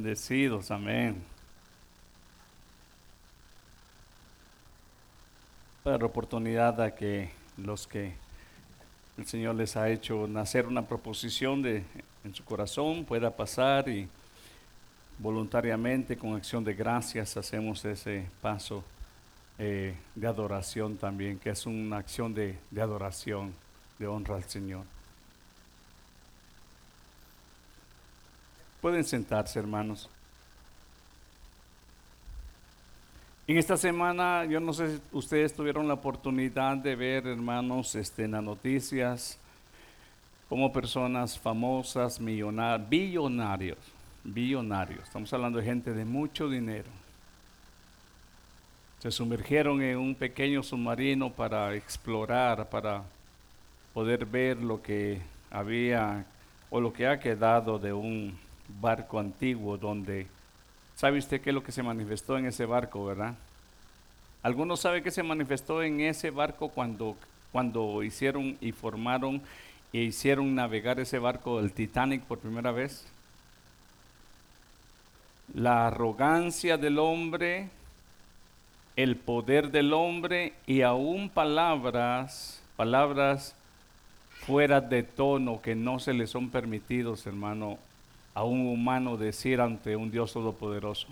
Bendecidos, amén. Para oportunidad a que los que el Señor les ha hecho nacer una proposición de, en su corazón pueda pasar y voluntariamente con acción de gracias hacemos ese paso eh, de adoración también, que es una acción de adoración, de honra al Señor. Pueden sentarse, hermanos. En esta semana, yo no sé si ustedes tuvieron la oportunidad de ver, hermanos, este, en las noticias, como personas famosas, millonarios, billonarios, billonarios, estamos hablando de gente de mucho dinero, se sumergieron en un pequeño submarino para explorar, para poder ver lo que había o lo que ha quedado de un barco antiguo donde, ¿sabe usted qué es lo que se manifestó en ese barco, verdad? ¿Algunos sabe qué se manifestó en ese barco cuando, cuando hicieron y formaron e hicieron navegar ese barco, el Titanic, por primera vez? La arrogancia del hombre, el poder del hombre y aún palabras, palabras fuera de tono que no se le son permitidos, hermano, a un humano decir ante un Dios todopoderoso.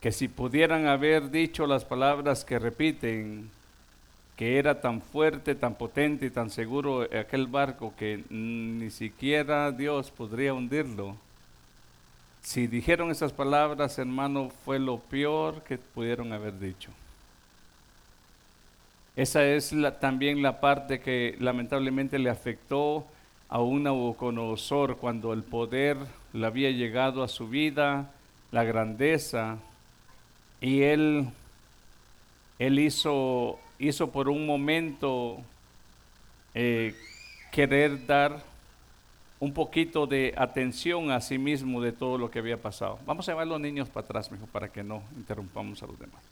Que si pudieran haber dicho las palabras que repiten, que era tan fuerte, tan potente y tan seguro aquel barco que ni siquiera Dios podría hundirlo si dijeron esas palabras, hermano, fue lo peor que pudieron haber dicho. Esa es también la parte que lamentablemente le afectó a un Nabucodonosor cuando el poder le había llegado a su vida, la grandeza, y él, él hizo, hizo por un momento eh, querer dar un poquito de atención a sí mismo de todo lo que había pasado. Vamos a llevar los niños para atrás, mejor, para que no interrumpamos a los demás.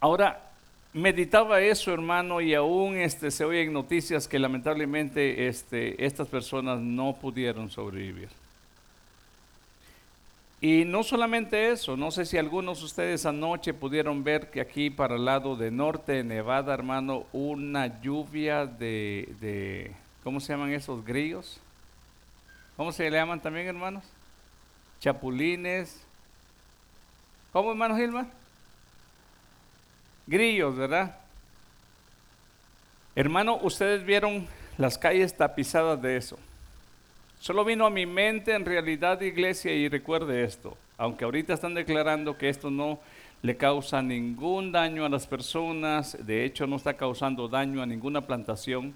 Ahora, meditaba eso, hermano, y aún este, se oyen noticias que lamentablemente este, estas personas no pudieron sobrevivir. Y no solamente eso, no sé si algunos de ustedes anoche pudieron ver que aquí para el lado de norte de Nevada, hermano, una lluvia de ¿Cómo se llaman esos grillos? ¿Cómo se le llaman también, hermanos? Chapulines. ¿Cómo, hermano Gilmar? Grillos, ¿verdad? Hermano, ustedes vieron las calles tapizadas de eso. Solo vino a mi mente en realidad, iglesia, y recuerde esto, aunque ahorita están declarando que esto no le causa ningún daño a las personas, de hecho no está causando daño a ninguna plantación,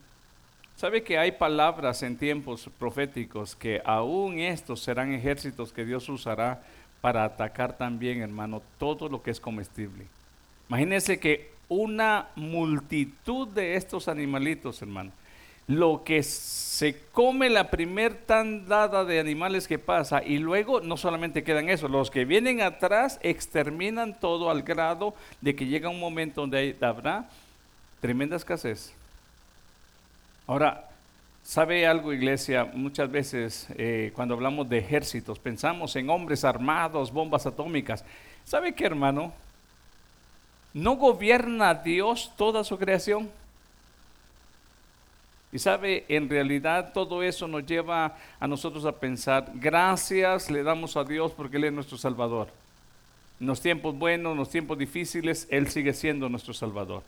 ¿Sabe que hay palabras en tiempos proféticos que aún estos serán ejércitos que Dios usará para atacar también, hermano, todo lo que es comestible? Imagínense que una multitud de estos animalitos, hermano, lo que se come la primer tandada de animales que pasa y luego no solamente quedan eso, los que vienen atrás exterminan todo al grado de que llega un momento donde habrá tremenda escasez. Ahora, ¿sabe algo, iglesia? Muchas veces eh, cuando hablamos de ejércitos pensamos en hombres armados, bombas atómicas. ¿Sabe qué, hermano? ¿No gobierna Dios toda su creación? Y sabe, en realidad todo eso nos lleva a nosotros a pensar, gracias le damos a Dios porque Él es nuestro Salvador. En los tiempos buenos, en los tiempos difíciles, Él sigue siendo nuestro Salvador.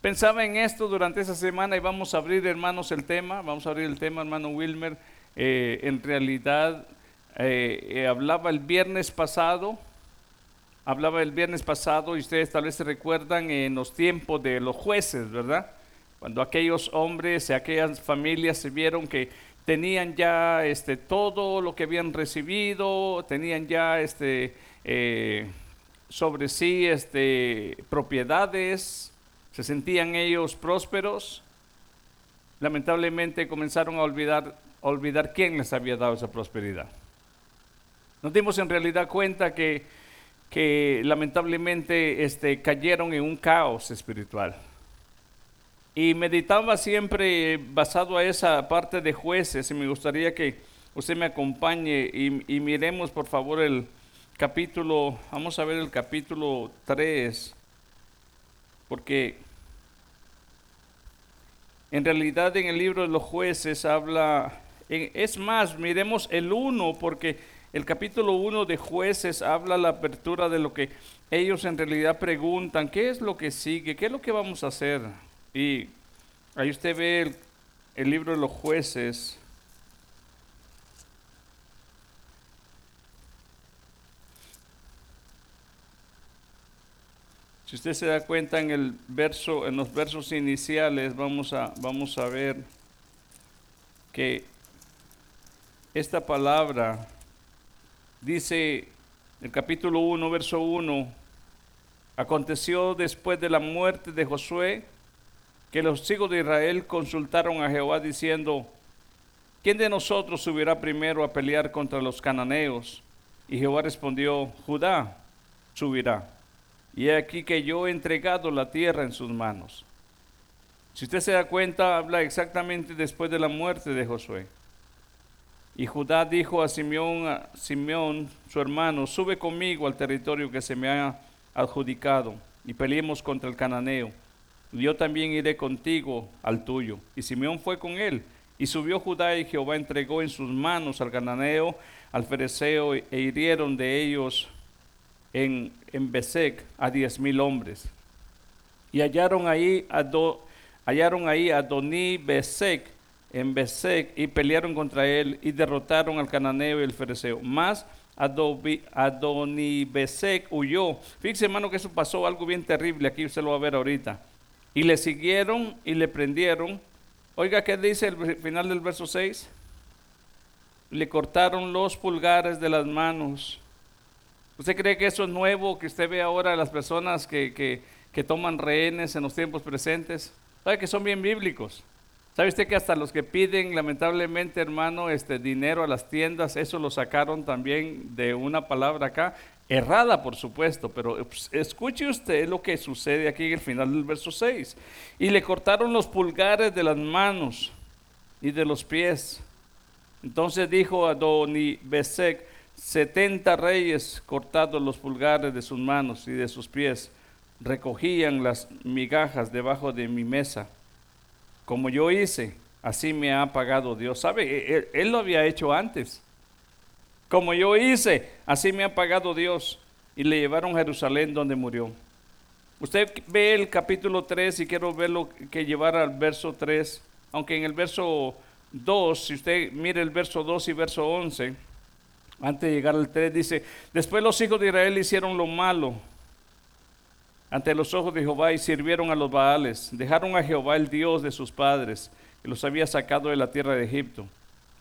Pensaba en esto durante esa semana y vamos a abrir, hermanos, el tema. Vamos a abrir el tema, hermano Wilmer. Eh, en realidad, eh, eh, hablaba el viernes pasado. Hablaba el viernes pasado y ustedes tal vez se recuerdan en los tiempos de los jueces, ¿verdad? Cuando aquellos hombres y aquellas familias se vieron que tenían ya este, todo lo que habían recibido, tenían ya este, sobre sí este, propiedades, se sentían ellos prósperos, lamentablemente comenzaron a olvidar, olvidar quién les había dado esa prosperidad. Nos dimos en realidad cuenta que, que lamentablemente este, cayeron en un caos espiritual. Y meditaba siempre basado a esa parte de jueces y me gustaría que usted me acompañe y, miremos por favor el capítulo, vamos a ver el capítulo 3, porque en realidad en el libro de los jueces habla, es más, miremos el 1, porque el capítulo 1 de jueces habla la apertura de lo que ellos en realidad preguntan, ¿qué es lo que sigue? ¿Qué es lo que vamos a hacer? Y ahí usted ve el, el libro de los jueces. Si usted se da cuenta en el verso, en los versos iniciales, vamos a, vamos a ver que esta palabra dice el capítulo 1, verso 1, aconteció después de la muerte de Josué que los hijos de Israel consultaron a Jehová diciendo, ¿quién de nosotros subirá primero a pelear contra los cananeos? Y Jehová respondió, Judá subirá. Y he aquí que yo he entregado la tierra en sus manos. Si usted se da cuenta, habla exactamente después de la muerte de Josué. Y Judá dijo a Simeón, a su hermano, sube conmigo al territorio que se me ha adjudicado y peleemos contra el cananeo. Yo también iré contigo al tuyo. Y Simeón fue con él. Y subió Judá y Jehová entregó en sus manos al cananeo, al fereceo, e hirieron de ellos en, en Besec a diez mil hombres. Y hallaron ahí a, hallaron ahí a Doní Besec en Besec y pelearon contra él y derrotaron al cananeo y el fereceo. Más Adoni Besec huyó. Fíjese, hermano, que eso pasó algo bien terrible. Aquí usted lo va a ver ahorita. Y le siguieron y le prendieron. Oiga, ¿qué dice el final del verso 6? Le cortaron los pulgares de las manos ¿Usted cree que eso es nuevo que usted ve ahora a las personas que, toman rehenes en los tiempos presentes? ¿Sabe que son bien bíblicos? ¿Sabe usted que hasta los que piden, lamentablemente, hermano, este dinero a las tiendas, eso lo sacaron también de una palabra acá, errada, por supuesto, pero pues, escuche usted lo que sucede aquí en el final del verso 6. Y le cortaron los pulgares de las manos y de los pies. Entonces dijo a Besek, setenta reyes cortados los pulgares de sus manos y de sus pies recogían las migajas debajo de mi mesa. Como yo hice, así me ha pagado Dios. ¿Sabe? E, e, él, lo había hecho antes. Como yo hice, así me ha pagado Dios. Y le llevaron a Jerusalén donde murió. Usted ve el capítulo 3 y quiero verlo que llevara al verso 3, aunque en el verso 2, si usted mire el verso 2 y verso 11, antes de llegar al 3 dice, después los hijos de Israel hicieron lo malo ante los ojos de Jehová y sirvieron a los Baales. Dejaron a Jehová el Dios de sus padres, que los había sacado de la tierra de Egipto.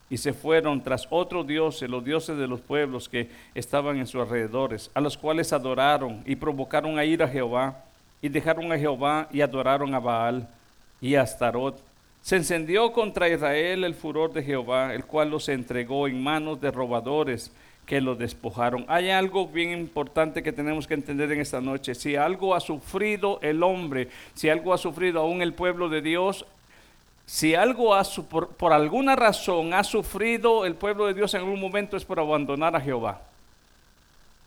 Y se fueron tras otros dioses, los dioses de los pueblos que estaban en sus alrededores, a los cuales adoraron y provocaron a ir a Jehová. Y dejaron a Jehová y adoraron a Baal y a Astarot se encendió contra Israel el furor de Jehová, el cual los entregó en manos de robadores que los despojaron. Hay algo bien importante que tenemos que entender en esta noche. Si algo ha sufrido el hombre, si algo ha sufrido aún el pueblo de Dios, si algo ha, por, por alguna razón ha sufrido el pueblo de Dios en algún momento es por abandonar a Jehová.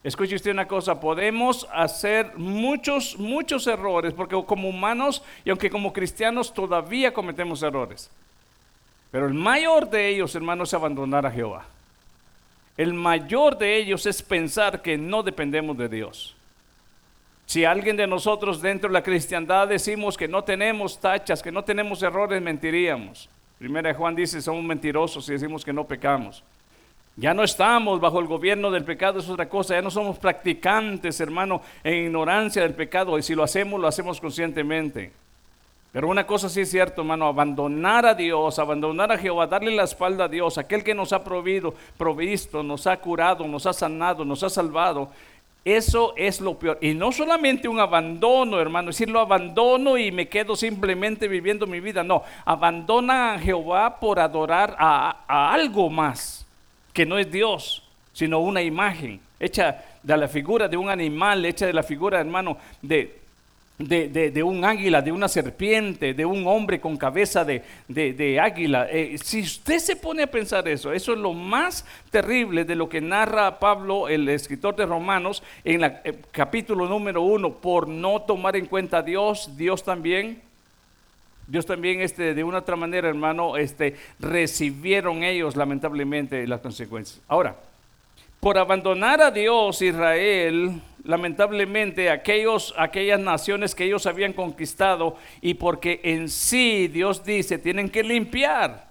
Escuche usted una cosa, podemos hacer muchos, muchos errores, porque como humanos y aunque como cristianos todavía cometemos errores. Pero el mayor de ellos, hermanos, es abandonar a Jehová. El mayor de ellos es pensar que no dependemos de Dios. Si alguien de nosotros dentro de la cristiandad decimos que no tenemos tachas, que no tenemos errores, mentiríamos. Primera Juan dice, somos mentirosos si decimos que no pecamos. Ya no estamos bajo el gobierno del pecado, es otra cosa. Ya no somos practicantes, hermano, en ignorancia del pecado. Y si lo hacemos, lo hacemos conscientemente. Pero una cosa sí es cierto, hermano, abandonar a Dios, abandonar a Jehová, darle la espalda a Dios, aquel que nos ha provisto, provisto, nos ha curado, nos ha sanado, nos ha salvado. Eso es lo peor. Y no solamente un abandono, hermano, decir lo abandono y me quedo simplemente viviendo mi vida. No, abandona a Jehová por adorar a, a algo más que no es Dios, sino una imagen hecha de la figura de un animal, hecha de la figura, hermano, de, de, un águila, de una serpiente, de un hombre con cabeza de, águila. Eh, si usted se pone a pensar eso, eso es lo más terrible de lo que narra Pablo, el escritor de Romanos, en el eh, capítulo número uno, por no tomar en cuenta a Dios, Dios también. Dios también, este, de una otra manera, hermano, este, recibieron ellos lamentablemente las consecuencias. Ahora, por abandonar a Dios, Israel lamentablemente aquellos, aquellas naciones que ellos habían conquistado y porque en sí Dios dice tienen que limpiar,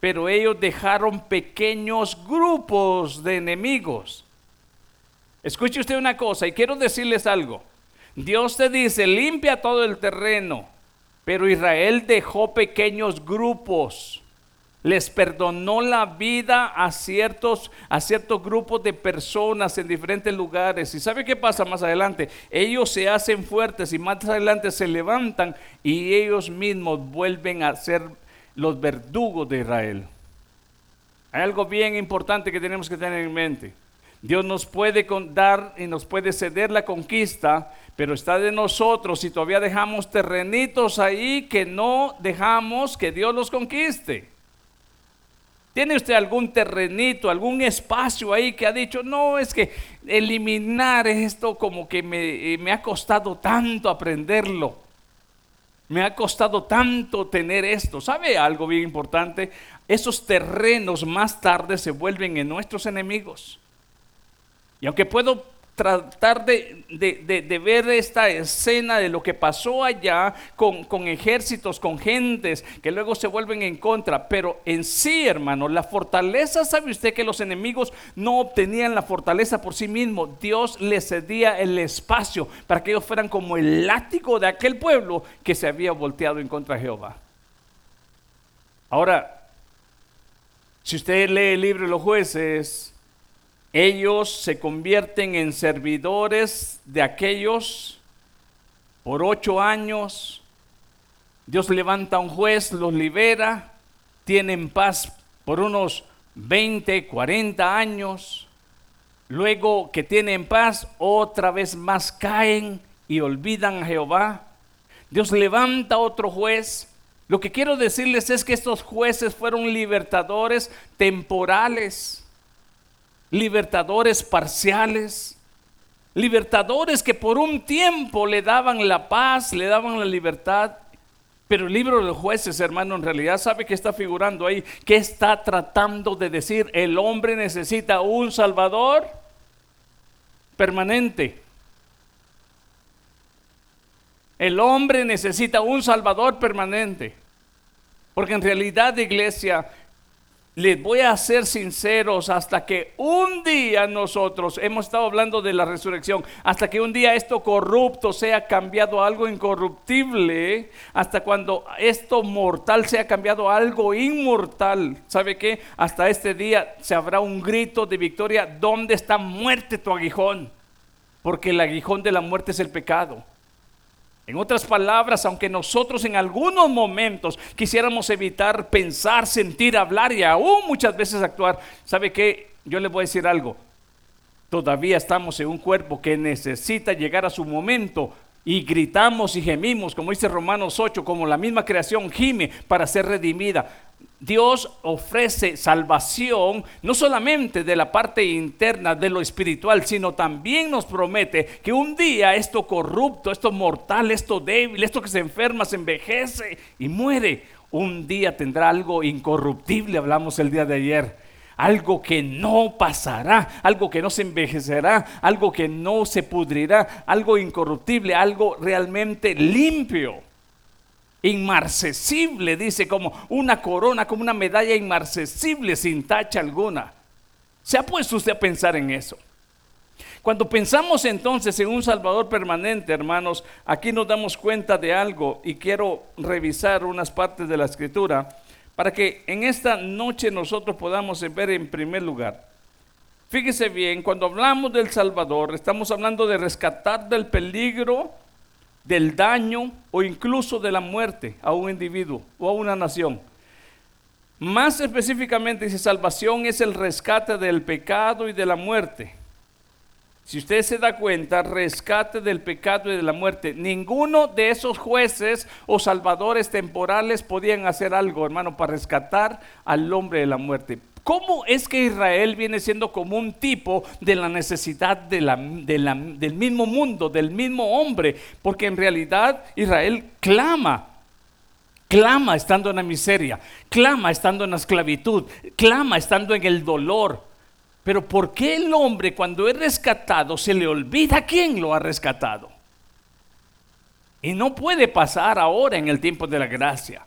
pero ellos dejaron pequeños grupos de enemigos. Escuche usted una cosa y quiero decirles algo. Dios te dice limpia todo el terreno, pero Israel dejó pequeños grupos les perdonó la vida a ciertos, a ciertos grupos de personas en diferentes lugares. ¿Y sabe qué pasa más adelante? Ellos se hacen fuertes y más adelante se levantan y ellos mismos vuelven a ser los verdugos de Israel. Hay algo bien importante que tenemos que tener en mente. Dios nos puede dar y nos puede ceder la conquista, pero está de nosotros si todavía dejamos terrenitos ahí que no dejamos que Dios los conquiste. ¿Tiene usted algún terrenito, algún espacio ahí que ha dicho, no, es que eliminar esto como que me, eh, me ha costado tanto aprenderlo? Me ha costado tanto tener esto. ¿Sabe algo bien importante? Esos terrenos más tarde se vuelven en nuestros enemigos. Y aunque puedo tratar de, ver esta escena de lo que pasó allá con, con, ejércitos, con gentes que luego se vuelven en contra. Pero en sí, hermano, la fortaleza, ¿sabe usted que los enemigos no obtenían la fortaleza por sí mismos? Dios les cedía el espacio para que ellos fueran como el látigo de aquel pueblo que se había volteado en contra de Jehová. Ahora, si usted lee el libro de los jueces, ellos se convierten en servidores de aquellos por ocho años. Dios levanta a un juez, los libera, tienen paz por unos 20, 40 años. Luego que tienen paz, otra vez más caen y olvidan a Jehová. Dios levanta otro juez. Lo que quiero decirles es que estos jueces fueron libertadores temporales libertadores parciales, libertadores que por un tiempo le daban la paz, le daban la libertad. Pero el libro de los jueces, hermano, en realidad sabe que está figurando ahí, que está tratando de decir, el hombre necesita un salvador permanente. El hombre necesita un salvador permanente. Porque en realidad, iglesia, les voy a ser sinceros, hasta que un día nosotros, hemos estado hablando de la resurrección, hasta que un día esto corrupto sea cambiado a algo incorruptible, hasta cuando esto mortal sea cambiado a algo inmortal, ¿sabe qué? Hasta este día se habrá un grito de victoria, ¿dónde está muerte tu aguijón? Porque el aguijón de la muerte es el pecado. En otras palabras, aunque nosotros en algunos momentos quisiéramos evitar pensar, sentir, hablar y aún muchas veces actuar, ¿sabe qué? Yo le voy a decir algo. Todavía estamos en un cuerpo que necesita llegar a su momento y gritamos y gemimos, como dice Romanos 8, como la misma creación gime para ser redimida. Dios ofrece salvación no solamente de la parte interna de lo espiritual, sino también nos promete que un día esto corrupto, esto mortal, esto débil, esto que se enferma, se envejece y muere, un día tendrá algo incorruptible, hablamos el día de ayer. Algo que no pasará, algo que no se envejecerá, algo que no se pudrirá, algo incorruptible, algo realmente limpio inmarcesible, dice, como una corona, como una medalla inmarcesible sin tacha alguna. ¿Se ha puesto usted a pensar en eso? Cuando pensamos entonces en un Salvador permanente, hermanos, aquí nos damos cuenta de algo y quiero revisar unas partes de la escritura para que en esta noche nosotros podamos ver en primer lugar. Fíjese bien, cuando hablamos del Salvador, estamos hablando de rescatar del peligro del daño o incluso de la muerte a un individuo o a una nación. Más específicamente dice, salvación es el rescate del pecado y de la muerte. Si usted se da cuenta, rescate del pecado y de la muerte. Ninguno de esos jueces o salvadores temporales podían hacer algo, hermano, para rescatar al hombre de la muerte. ¿Cómo es que Israel viene siendo como un tipo de la necesidad del mismo mundo, del mismo hombre? Porque en realidad Israel clama, clama estando en la miseria, clama estando en la esclavitud, clama estando en el dolor. Pero ¿por qué el hombre cuando es rescatado se le olvida quién lo ha rescatado? Y no puede pasar ahora en el tiempo de la gracia.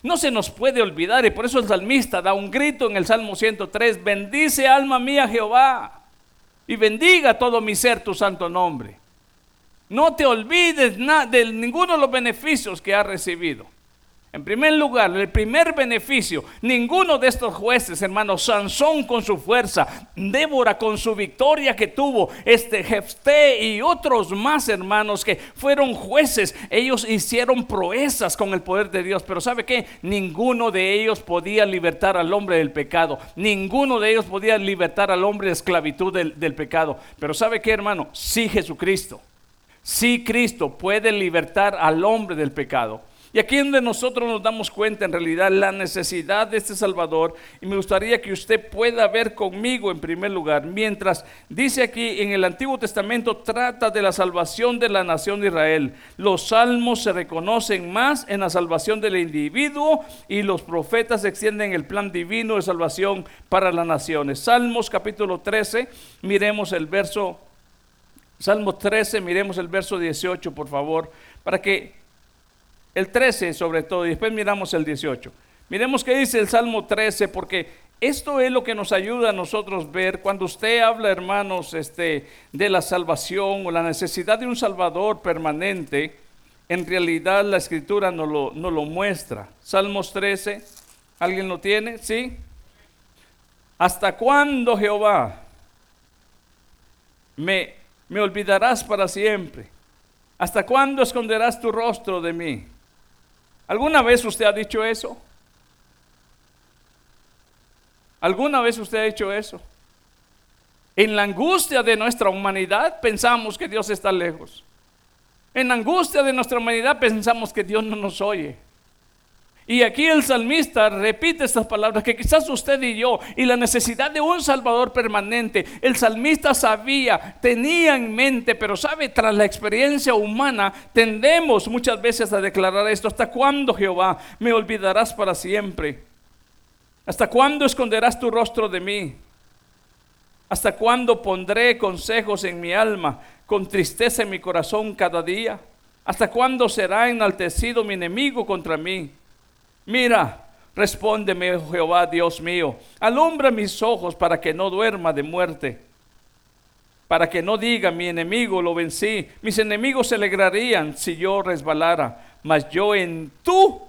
No se nos puede olvidar y por eso el salmista da un grito en el Salmo 103, bendice alma mía Jehová y bendiga todo mi ser tu santo nombre. No te olvides de ninguno de los beneficios que has recibido. En primer lugar, el primer beneficio, ninguno de estos jueces, hermanos, Sansón con su fuerza, Débora con su victoria que tuvo, este Jefté y otros más hermanos que fueron jueces, ellos hicieron proezas con el poder de Dios, pero ¿sabe qué? Ninguno de ellos podía libertar al hombre del pecado, ninguno de ellos podía libertar al hombre de esclavitud del, del pecado, pero ¿sabe qué, hermano? Sí Jesucristo, sí Cristo puede libertar al hombre del pecado. Y aquí donde nosotros nos damos cuenta en realidad la necesidad de este Salvador. Y me gustaría que usted pueda ver conmigo en primer lugar, mientras dice aquí en el Antiguo Testamento trata de la salvación de la nación de Israel. Los salmos se reconocen más en la salvación del individuo y los profetas extienden el plan divino de salvación para las naciones. Salmos capítulo 13, miremos el verso, Salmos 13, miremos el verso 18 por favor, para que el 13 sobre todo, y después miramos el 18. Miremos qué dice el Salmo 13, porque esto es lo que nos ayuda a nosotros ver cuando usted habla, hermanos, este, de la salvación o la necesidad de un Salvador permanente. En realidad la Escritura no lo, lo muestra. Salmos 13, ¿alguien lo tiene? ¿Sí? ¿Hasta cuándo, Jehová? Me, me olvidarás para siempre. ¿Hasta cuándo esconderás tu rostro de mí? ¿Alguna vez usted ha dicho eso? ¿Alguna vez usted ha dicho eso? En la angustia de nuestra humanidad pensamos que Dios está lejos. En la angustia de nuestra humanidad pensamos que Dios no nos oye. Y aquí el salmista repite estas palabras que quizás usted y yo, y la necesidad de un Salvador permanente, el salmista sabía, tenía en mente, pero sabe, tras la experiencia humana, tendemos muchas veces a declarar esto, ¿hasta cuándo Jehová me olvidarás para siempre? ¿Hasta cuándo esconderás tu rostro de mí? ¿Hasta cuándo pondré consejos en mi alma, con tristeza en mi corazón cada día? ¿Hasta cuándo será enaltecido mi enemigo contra mí? Mira, respóndeme, oh Jehová, Dios mío, alumbra mis ojos para que no duerma de muerte, para que no diga mi enemigo lo vencí, mis enemigos se alegrarían si yo resbalara, mas yo en tu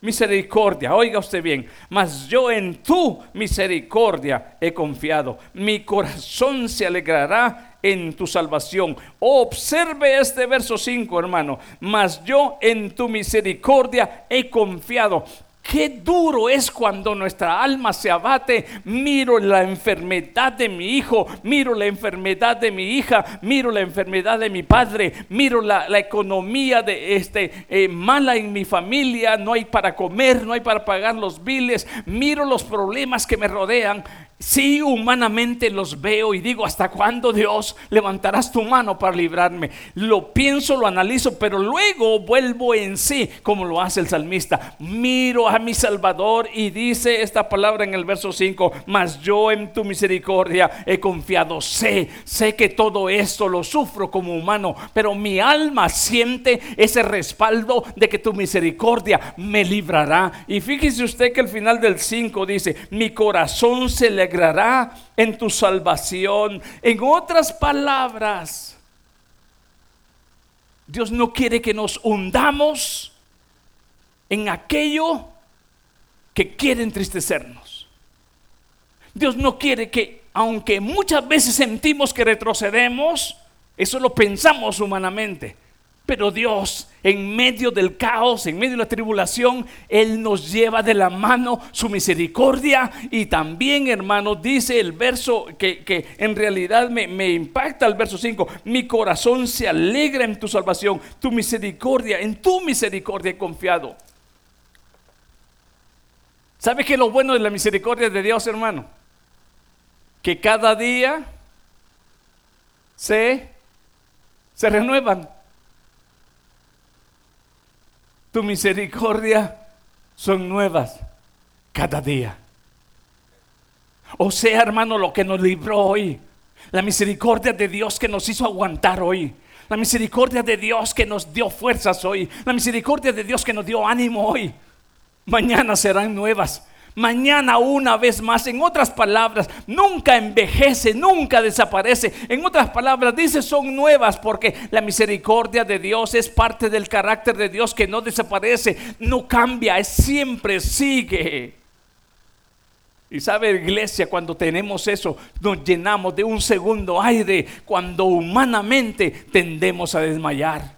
misericordia, oiga usted bien, mas yo en tu misericordia he confiado, mi corazón se alegrará en tu salvación. Observe este verso 5, hermano. Mas yo en tu misericordia he confiado. Qué duro es cuando nuestra alma se abate. Miro la enfermedad de mi hijo, miro la enfermedad de mi hija, miro la enfermedad de mi padre, miro la, economía de este eh, mala en mi familia. No hay para comer, no hay para pagar los biles. Miro los problemas que me rodean Sí, humanamente los veo y digo, ¿hasta cuándo Dios levantarás tu mano para librarme? Lo pienso, lo analizo, pero luego vuelvo en sí, como lo hace el salmista. Miro a mi Salvador y dice esta palabra en el verso 5, mas yo en tu misericordia he confiado. Sé, sé que todo esto lo sufro como humano, pero mi alma siente ese respaldo de que tu misericordia me librará. Y fíjese usted que al final del 5 dice, mi corazón se le en tu salvación. En otras palabras, Dios no quiere que nos hundamos en aquello que quiere entristecernos. Dios no quiere que, aunque muchas veces sentimos que retrocedemos, eso lo pensamos humanamente. Pero Dios, en medio del caos, en medio de la tribulación, Él nos lleva de la mano su misericordia. Y también, hermano, dice el verso que, en realidad me, me impacta el verso 5. Mi corazón se alegra en tu salvación, tu misericordia, en tu misericordia he confiado. ¿Sabe qué es lo bueno de la misericordia de Dios, hermano? Que cada día se, se renuevan tu misericordia son nuevas cada día. O sea, hermano, lo que nos libró hoy, la misericordia de Dios que nos hizo aguantar hoy, la misericordia de Dios que nos dio fuerzas hoy, la misericordia de Dios que nos dio ánimo hoy, mañana serán nuevas mañana una vez más. En otras palabras, nunca envejece, nunca desaparece. En otras palabras, dice son nuevas porque la misericordia de Dios es parte del carácter de Dios que no desaparece, no cambia, es siempre sigue. Y sabe, iglesia, cuando tenemos eso, nos llenamos de un segundo aire, cuando humanamente tendemos a desmayar.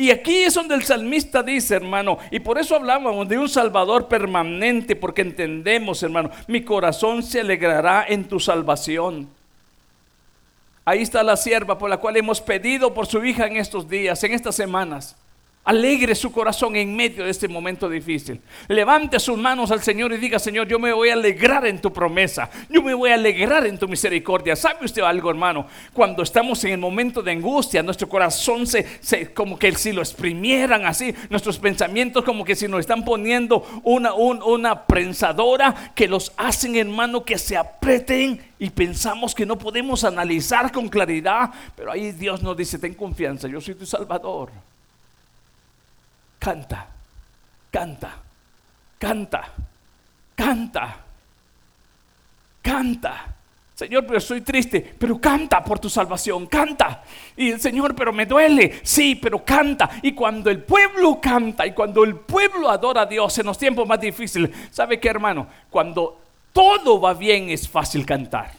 Y aquí es donde el salmista dice, hermano, y por eso hablábamos de un Salvador permanente, porque entendemos, hermano, mi corazón se alegrará en tu salvación. Ahí está la sierva por la cual hemos pedido por su hija en estos días, en estas semanas. Alegre su corazón en medio de este momento difícil. Levante sus manos al Señor y diga, Señor, yo me voy a alegrar en tu promesa. Yo me voy a alegrar en tu misericordia. ¿Sabe usted algo, hermano? Cuando estamos en el momento de angustia, nuestro corazón se, como que si lo exprimieran así, nuestros pensamientos como que si nos están poniendo una, una prensadora que los hacen, hermano, que se aprieten y pensamos que no podemos analizar con claridad. Pero ahí Dios nos dice, ten confianza, yo soy tu Salvador canta, canta, canta, canta, canta. Señor, pero estoy triste, pero canta por tu salvación, canta. Y el Señor, pero me duele, sí, pero canta. Y cuando el pueblo canta y cuando el pueblo adora a Dios en los tiempos más difíciles, ¿sabe qué, hermano? Cuando todo va bien es fácil cantar.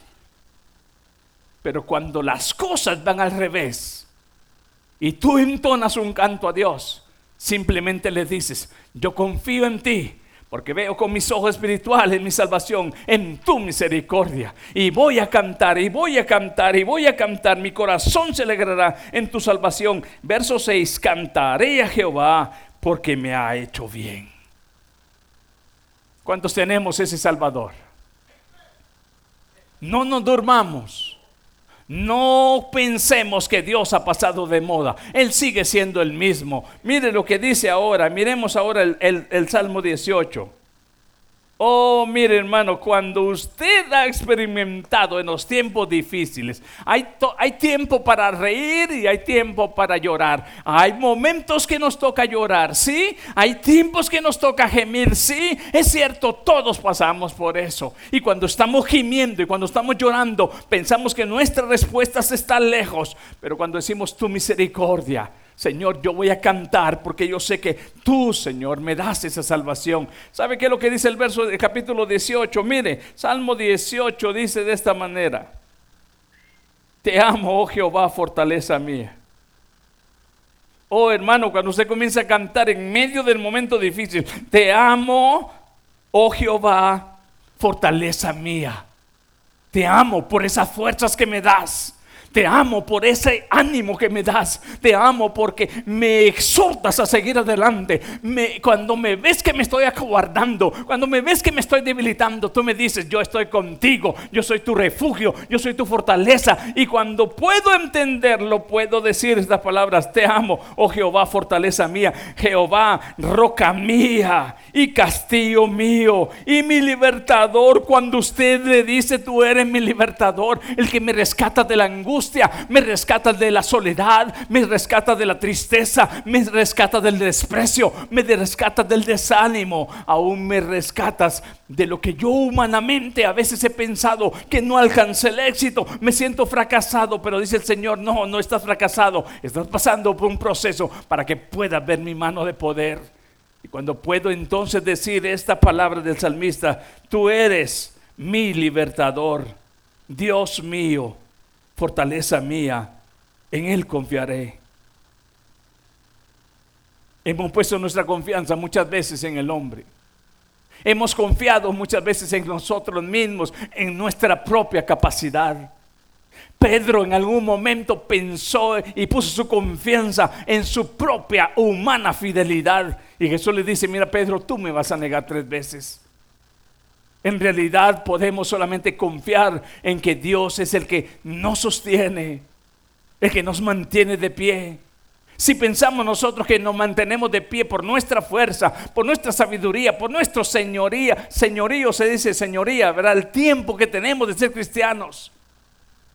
Pero cuando las cosas van al revés y tú entonas un canto a Dios, Simplemente le dices, yo confío en ti, porque veo con mis ojos espirituales mi salvación en tu misericordia. Y voy a cantar, y voy a cantar, y voy a cantar. Mi corazón se alegrará en tu salvación. Verso 6, cantaré a Jehová porque me ha hecho bien. ¿Cuántos tenemos ese Salvador? No nos durmamos. No pensemos que Dios ha pasado de moda. Él sigue siendo el mismo. Mire lo que dice ahora. Miremos ahora el, el Salmo 18. Oh, mire hermano, cuando usted ha experimentado en los tiempos difíciles, hay, hay, tiempo para reír y hay tiempo para llorar. Hay momentos que nos toca llorar, sí. Hay tiempos que nos toca gemir, sí. Es cierto, todos pasamos por eso. Y cuando estamos gimiendo y cuando estamos llorando, pensamos que nuestra respuesta está lejos. Pero cuando decimos tu misericordia, Señor, yo voy a cantar porque yo sé que tú, Señor, me das esa salvación. ¿Sabe qué es lo que dice el verso del capítulo 18? Mire, Salmo 18 dice de esta manera. Te amo, oh Jehová, fortaleza mía. Oh hermano, cuando usted comienza a cantar en medio del momento difícil, te amo, oh Jehová, fortaleza mía. Te amo por esas fuerzas que me das. Te amo por ese ánimo que me das. Te amo porque me exhortas a seguir adelante. cuando me ves que me estoy acobardando, cuando me ves que me estoy debilitando, tú me dices, yo estoy contigo, yo soy tu refugio, yo soy tu fortaleza. Y cuando puedo entenderlo, puedo decir estas palabras, te amo, oh Jehová, fortaleza mía, Jehová, roca mía y castillo mío y mi libertador. Cuando usted le dice, tú eres mi libertador, el que me rescata de la angustia me rescata de la soledad, me rescata de la tristeza, me rescata del desprecio, me rescata del desánimo, aún me rescatas de lo que yo humanamente a veces he pensado que no alcancé el éxito, me siento fracasado, pero dice el Señor, no, no estás fracasado, estás pasando por un proceso para que puedas ver mi mano de poder. Y cuando puedo entonces decir esta palabra del salmista, tú eres mi libertador, Dios mío, fortaleza mía, en Él confiaré. Hemos puesto nuestra confianza muchas veces en el hombre. Hemos confiado muchas veces en nosotros mismos, en nuestra propia capacidad. Pedro en algún momento pensó y puso su confianza en su propia humana fidelidad. Y Jesús le dice, mira Pedro, tú me vas a negar tres veces. En realidad podemos solamente confiar en que Dios es el que nos sostiene, el que nos mantiene de pie. Si pensamos nosotros que nos mantenemos de pie por nuestra fuerza, por nuestra sabiduría, por nuestra señoría, señorío se dice señoría, ¿verdad? El tiempo que tenemos de ser cristianos.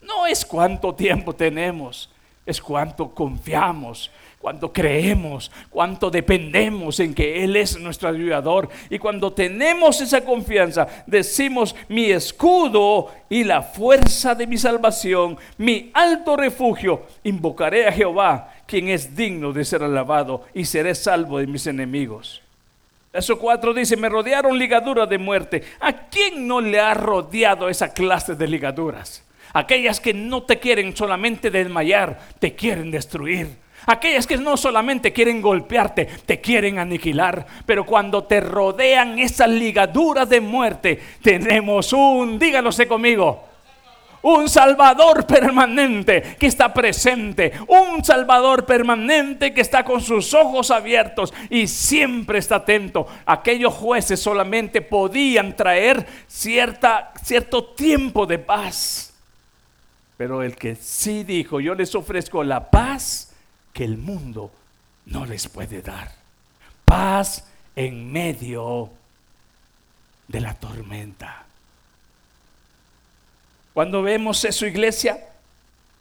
No es cuánto tiempo tenemos, es cuánto confiamos, cuánto creemos, cuánto dependemos en que Él es nuestro ayudador. Y cuando tenemos esa confianza, decimos, mi escudo y la fuerza de mi salvación, mi alto refugio, invocaré a Jehová, quien es digno de ser alabado, y seré salvo de mis enemigos. Verso 4 dice, me rodearon ligaduras de muerte. ¿A quién no le ha rodeado esa clase de ligaduras? Aquellas que no te quieren solamente desmayar, te quieren destruir. Aquellas que no solamente quieren golpearte, te quieren aniquilar. Pero cuando te rodean esas ligaduras de muerte, tenemos un, díganlo conmigo, un Salvador permanente que está presente, un Salvador permanente que está con sus ojos abiertos y siempre está atento. Aquellos jueces solamente podían traer cierta, cierto tiempo de paz. Pero el que sí dijo, yo les ofrezco la paz que el mundo no les puede dar. Paz en medio de la tormenta. Cuando vemos eso, iglesia,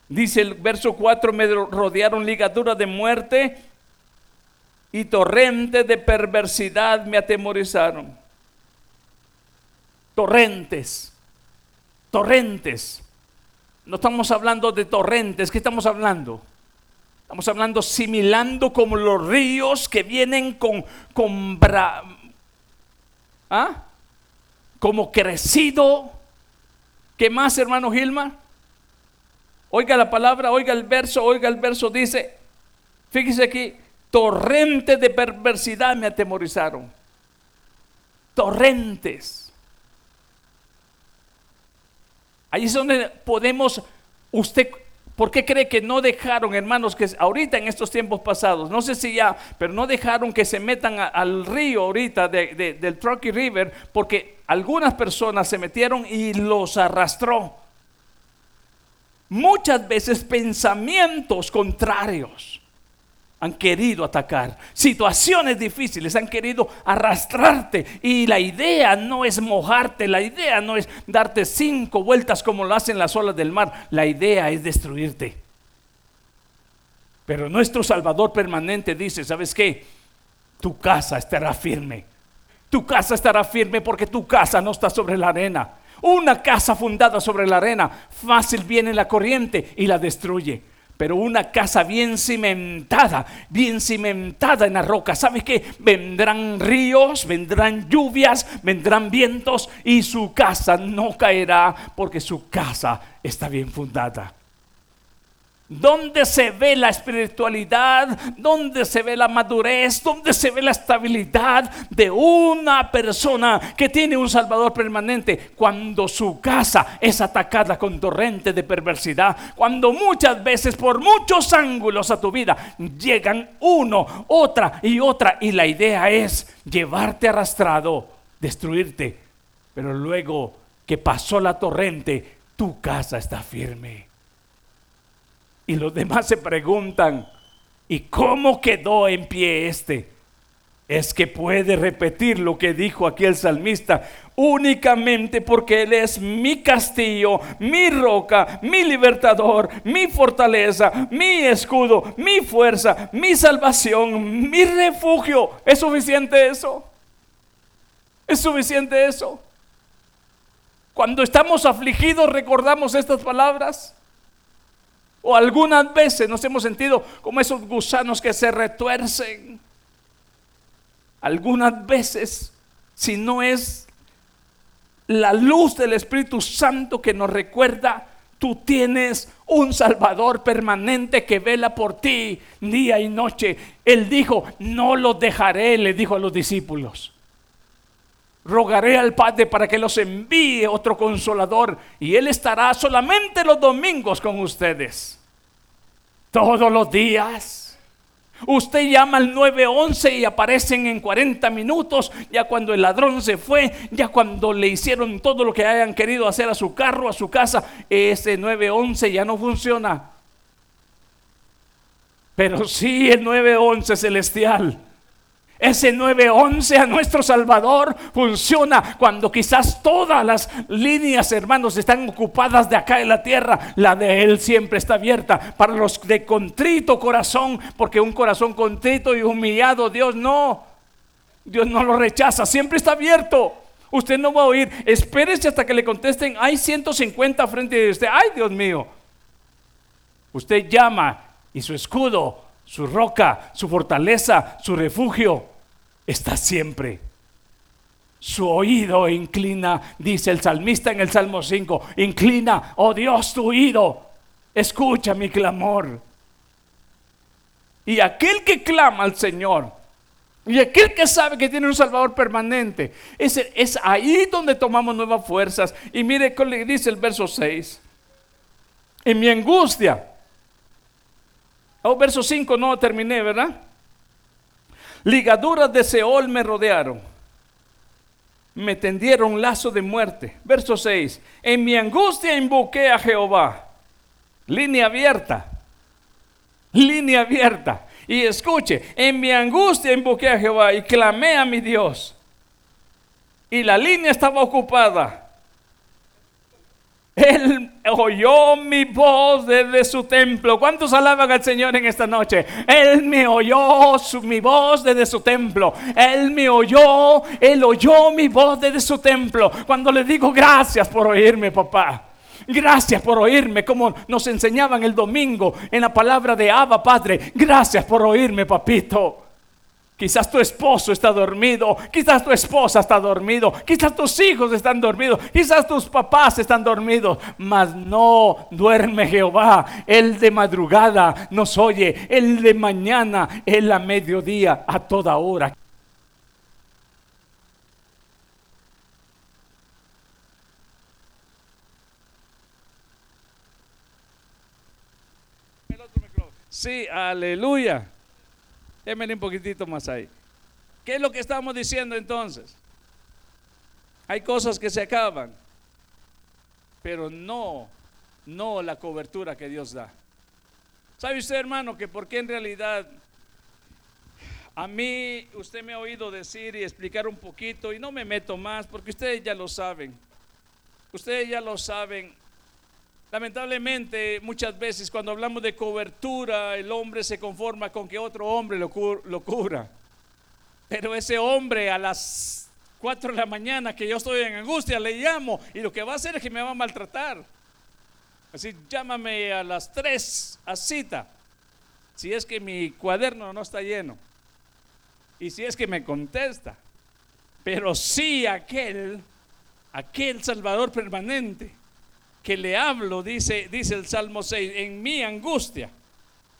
dice el verso 4, me rodearon ligaduras de muerte y torrentes de perversidad me atemorizaron. Torrentes, torrentes. No estamos hablando de torrentes, ¿qué estamos hablando? Estamos hablando similando como los ríos que vienen con, con ¿ah? como crecido. ¿Qué más, hermano Gilma? Oiga la palabra, oiga el verso, oiga el verso, dice, fíjese aquí, torrentes de perversidad me atemorizaron. Torrentes. Ahí es donde podemos, usted, ¿por qué cree que no dejaron, hermanos, que ahorita en estos tiempos pasados, no sé si ya, pero no dejaron que se metan al río ahorita del Truckee River, porque algunas personas se metieron y los arrastró. Muchas veces pensamientos contrarios han querido atacar. Situaciones difíciles han querido arrastrarte. Y la idea no es mojarte, la idea no es darte cinco vueltas como lo hacen las olas del mar. La idea es destruirte. Pero nuestro Salvador permanente dice, ¿sabes qué? Tu casa estará firme. Tu casa estará firme porque tu casa no está sobre la arena. Una casa fundada sobre la arena, fácil viene la corriente y la destruye pero una casa bien cimentada, bien cimentada en la roca. ¿Sabes qué? Vendrán ríos, vendrán lluvias, vendrán vientos y su casa no caerá porque su casa está bien fundada. ¿Dónde se ve la espiritualidad? ¿Dónde se ve la madurez? ¿Dónde se ve la estabilidad de una persona que tiene un Salvador permanente? Cuando su casa es atacada con torrente de perversidad. Cuando muchas veces por muchos ángulos a tu vida llegan uno, otra y otra. Y la idea es llevarte arrastrado, destruirte. Pero luego que pasó la torrente, tu casa está firme. Y los demás se preguntan, ¿y cómo quedó en pie este? Es que puede repetir lo que dijo aquí el salmista, únicamente porque Él es mi castillo, mi roca, mi libertador, mi fortaleza, mi escudo, mi fuerza, mi salvación, mi refugio. ¿Es suficiente eso? ¿Es suficiente eso? Cuando estamos afligidos recordamos estas palabras. O algunas veces nos hemos sentido como esos gusanos que se retuercen. Algunas veces, si no es la luz del Espíritu Santo que nos recuerda, Tú tienes un Salvador permanente que vela por ti día y noche. Él dijo, no los dejaré, le dijo a los discípulos. Rogaré al Padre para que los envíe otro consolador y Él estará solamente los domingos con ustedes. Todos los días Usted llama al 911 y aparecen en 40 minutos, ya cuando el ladrón se fue, ya cuando le hicieron todo lo que hayan querido hacer a su carro, a su casa, ese 911 ya no funciona. Pero sí el 911 celestial ese 911 a nuestro Salvador funciona cuando quizás todas las líneas, hermanos, están ocupadas de acá en la tierra. La de Él siempre está abierta para los de contrito corazón, porque un corazón contrito y humillado, Dios no. Dios no lo rechaza, siempre está abierto. Usted no va a oír, espérese hasta que le contesten, hay 150 frente de usted. Ay, Dios mío. Usted llama y su escudo su roca, su fortaleza, su refugio, está siempre. Su oído inclina, dice el salmista en el Salmo 5, inclina, oh Dios, tu oído, escucha mi clamor. Y aquel que clama al Señor, y aquel que sabe que tiene un Salvador permanente, es, es ahí donde tomamos nuevas fuerzas. Y mire cómo le dice el verso 6. En mi angustia, Oh, verso 5 no terminé, ¿verdad? Ligaduras de Seol me rodearon. Me tendieron lazo de muerte. Verso 6. En mi angustia invoqué a Jehová. Línea abierta. Línea abierta. Y escuche, en mi angustia invoqué a Jehová y clamé a mi Dios. Y la línea estaba ocupada. Él oyó mi voz desde su templo. ¿Cuántos alaban al Señor en esta noche? Él me oyó mi voz desde su templo. Él me oyó, Él oyó mi voz desde su templo. Cuando le digo gracias por oírme, papá. Gracias por oírme, como nos enseñaban el domingo en la palabra de Abba, Padre. Gracias por oírme, papito. Quizás tu esposo está dormido, quizás tu esposa está dormido, quizás tus hijos están dormidos, quizás tus papás están dormidos, mas no duerme Jehová. Él de madrugada nos oye, Él de mañana, Él a mediodía, a toda hora. Sí, aleluya. Déjenme un poquitito más ahí. ¿Qué es lo que estamos diciendo entonces? Hay cosas que se acaban, pero no, no la cobertura que Dios da. ¿Sabe usted, hermano, que porque en realidad a mí usted me ha oído decir y explicar un poquito y no me meto más porque ustedes ya lo saben. Ustedes ya lo saben. Lamentablemente, muchas veces cuando hablamos de cobertura, el hombre se conforma con que otro hombre lo, cubra. Pero ese hombre a las 4 de la mañana que yo estoy en angustia, le llamo y lo que va a hacer es que me va a maltratar. Así, llámame a las 3 a cita, si es que mi cuaderno no está lleno. Y si es que me contesta. Pero sí aquel, aquel Salvador permanente que le hablo, dice, dice el Salmo 6, en mi angustia,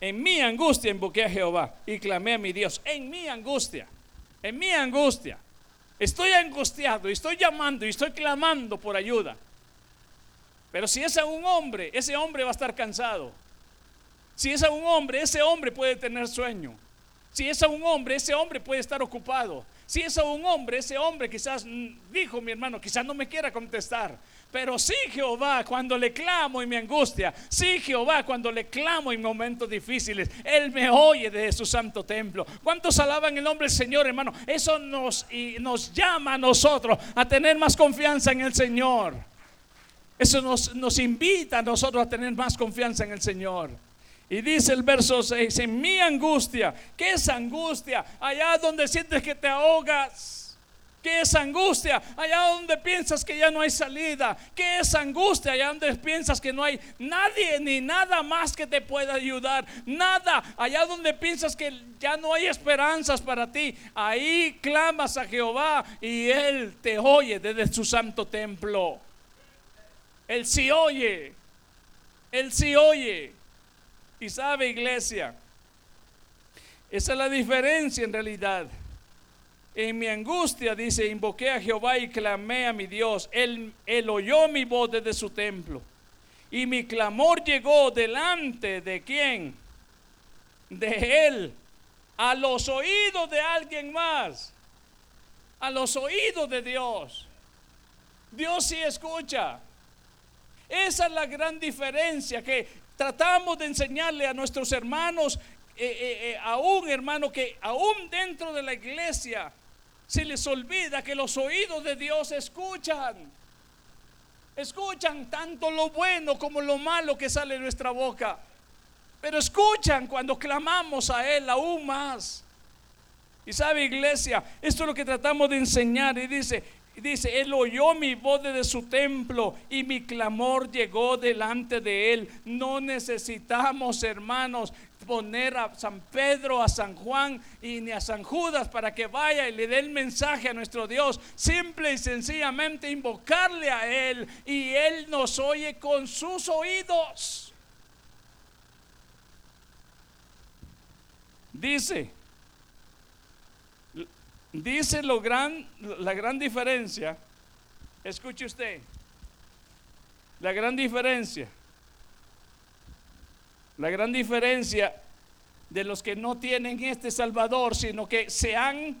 en mi angustia invoqué a Jehová y clamé a mi Dios, en mi angustia, en mi angustia. Estoy angustiado y estoy llamando y estoy clamando por ayuda. Pero si es a un hombre, ese hombre va a estar cansado. Si es a un hombre, ese hombre puede tener sueño. Si es a un hombre, ese hombre puede estar ocupado. Si es a un hombre, ese hombre quizás mm, dijo mi hermano, quizás no me quiera contestar. Pero sí Jehová cuando le clamo en mi angustia, sí Jehová cuando le clamo en momentos difíciles, Él me oye desde su santo templo. ¿Cuántos alaban el nombre del Señor, hermano? Eso nos, llama a nosotros a tener más confianza en el Señor. Eso nos, nos invita a nosotros a tener más confianza en el Señor. Y dice el verso 6, en mi angustia, ¿qué es angustia? Allá donde sientes que te ahogas ¿Qué es angustia? Allá donde piensas que ya no hay salida. ¿Qué es angustia? Allá donde piensas que no hay nadie ni nada más que te pueda ayudar. Nada. Allá donde piensas que ya no hay esperanzas para ti. Ahí clamas a Jehová y Él te oye desde su santo templo. Él sí oye. Él sí oye sabe, iglesia. Esa es la diferencia en realidad. En mi angustia, dice, invoqué a Jehová y clamé a mi Dios. Él, él oyó mi voz desde su templo. Y mi clamor llegó delante de quién? De Él. A los oídos de alguien más. A los oídos de Dios. Dios sí escucha. Esa es la gran diferencia que tratamos de enseñarle a nuestros hermanos, eh, eh, eh, a un hermano que aún dentro de la iglesia se les olvida que los oídos de Dios escuchan. Escuchan tanto lo bueno como lo malo que sale de nuestra boca. Pero escuchan cuando clamamos a Él aún más. Y sabe, iglesia, esto es lo que tratamos de enseñar. Y dice, dice, Él oyó mi voz desde su templo y mi clamor llegó delante de Él. No necesitamos, hermanos, poner a San Pedro, a San Juan y ni a San Judas para que vaya y le dé el mensaje a nuestro Dios. Simple y sencillamente invocarle a Él y Él nos oye con sus oídos. Dice, dice lo gran, la gran diferencia. Escuche usted, la gran diferencia la gran diferencia de los que no tienen este Salvador, sino que se han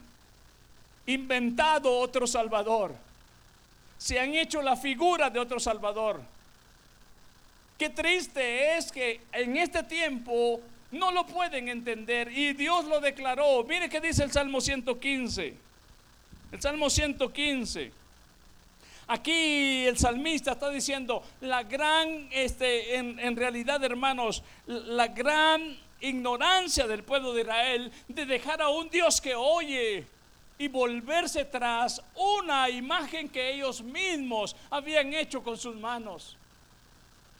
inventado otro Salvador. Se han hecho la figura de otro Salvador. Qué triste es que en este tiempo no lo pueden entender y Dios lo declaró. Mire qué dice el Salmo 115. El Salmo 115. Aquí el salmista está diciendo la gran, este, en, en realidad hermanos, la gran ignorancia del pueblo de Israel de dejar a un Dios que oye y volverse tras una imagen que ellos mismos habían hecho con sus manos.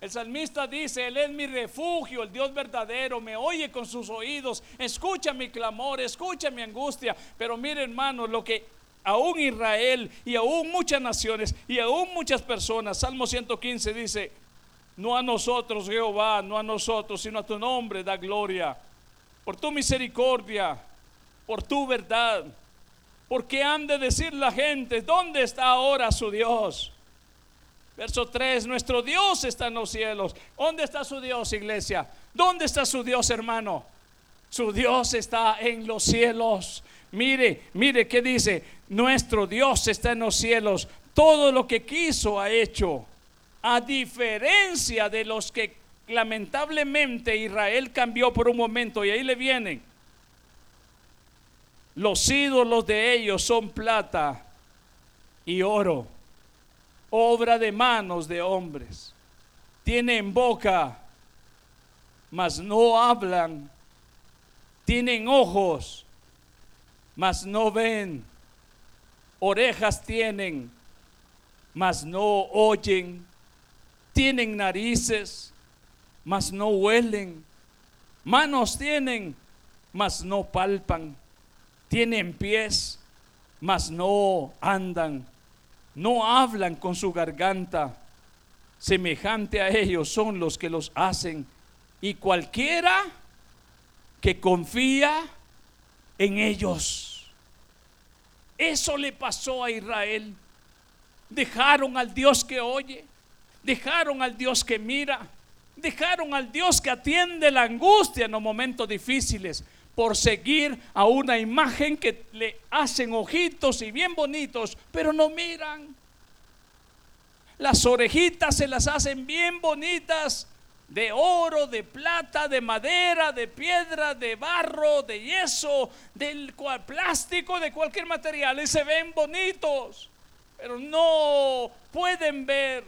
El salmista dice, Él es mi refugio, el Dios verdadero, me oye con sus oídos, escucha mi clamor, escucha mi angustia. Pero mire hermanos, lo que aún Israel y aún muchas naciones y aún muchas personas. Salmo 115 dice, no a nosotros Jehová, no a nosotros, sino a tu nombre da gloria, por tu misericordia, por tu verdad. Porque han de decir la gente, ¿dónde está ahora su Dios? Verso 3, nuestro Dios está en los cielos. ¿Dónde está su Dios, iglesia? ¿Dónde está su Dios, hermano? Su Dios está en los cielos. Mire, mire qué dice, nuestro Dios está en los cielos, todo lo que quiso ha hecho, a diferencia de los que lamentablemente Israel cambió por un momento y ahí le vienen. Los ídolos de ellos son plata y oro, obra de manos de hombres. Tienen boca, mas no hablan. Tienen ojos, mas no ven. Orejas tienen, mas no oyen. Tienen narices, mas no huelen. Manos tienen, mas no palpan. Tienen pies, mas no andan. No hablan con su garganta. Semejante a ellos son los que los hacen. Y cualquiera que confía en ellos. Eso le pasó a Israel. Dejaron al Dios que oye, dejaron al Dios que mira, dejaron al Dios que atiende la angustia en los momentos difíciles por seguir a una imagen que le hacen ojitos y bien bonitos, pero no miran. Las orejitas se las hacen bien bonitas, de oro, de plata, de madera, de piedra, de barro, de yeso, del plástico, de cualquier material, y se ven bonitos, pero no pueden ver.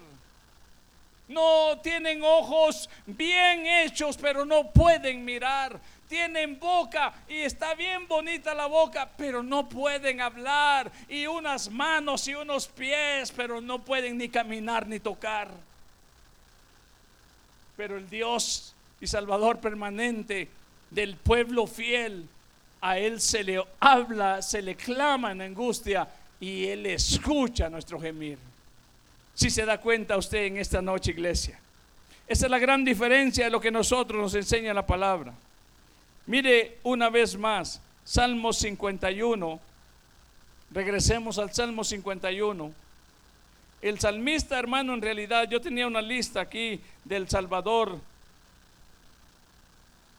No tienen ojos bien hechos, pero no pueden mirar. Tienen boca y está bien bonita la boca, pero no pueden hablar. Y unas manos y unos pies, pero no pueden ni caminar ni tocar. Pero el Dios y Salvador permanente del pueblo fiel, a Él se le habla, se le clama en angustia y Él escucha nuestro gemir. Si se da cuenta usted en esta noche, iglesia, Esa es la gran diferencia de lo que nosotros nos enseña la palabra. Mire una vez más, Salmo 51. Regresemos al Salmo 51. El salmista, hermano, en realidad, yo tenía una lista aquí del Salvador,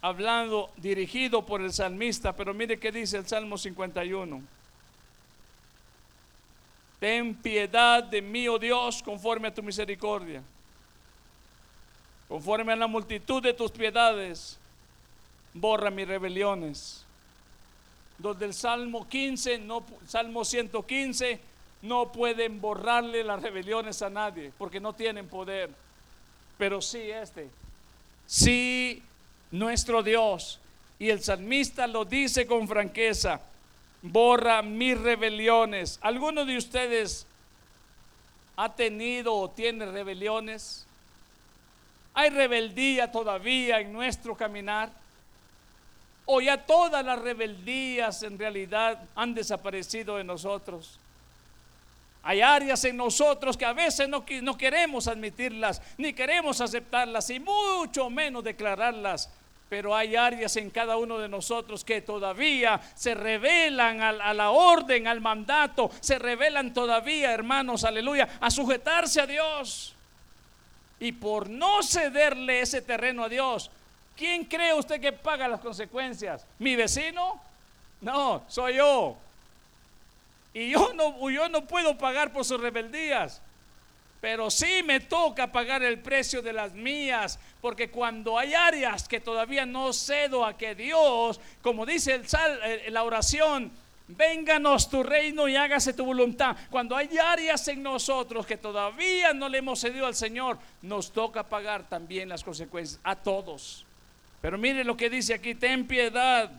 hablando, dirigido por el salmista, pero mire qué dice el Salmo 51. Ten piedad de mí, oh Dios, conforme a tu misericordia, conforme a la multitud de tus piedades, borra mis rebeliones. Donde el Salmo 15, no, Salmo 115, no pueden borrarle las rebeliones a nadie, porque no tienen poder. Pero sí este, sí nuestro Dios. Y el salmista lo dice con franqueza, borra mis rebeliones. ¿Alguno de ustedes ha tenido o tiene rebeliones? ¿Hay rebeldía todavía en nuestro caminar? ¿O ya todas las rebeldías en realidad han desaparecido de nosotros? Hay áreas en nosotros que a veces no, queremos admitirlas, ni queremos aceptarlas, y mucho menos declararlas. Pero hay áreas en cada uno de nosotros que todavía se revelan a, a la orden, al mandato, se revelan todavía, hermanos, aleluya, a sujetarse a Dios. Y por no cederle ese terreno a Dios, ¿quién cree usted que paga las consecuencias? ¿Mi vecino? No, soy yo. Y yo no, yo no puedo pagar por sus rebeldías. Pero sí me toca pagar el precio de las mías, porque cuando hay áreas que todavía no cedo a que Dios, como dice el sal, la oración, vénganos tu reino y hágase tu voluntad. Cuando hay áreas en nosotros que todavía no le hemos cedido al Señor, nos toca pagar también las consecuencias a todos. Pero mire lo que dice aquí, ten piedad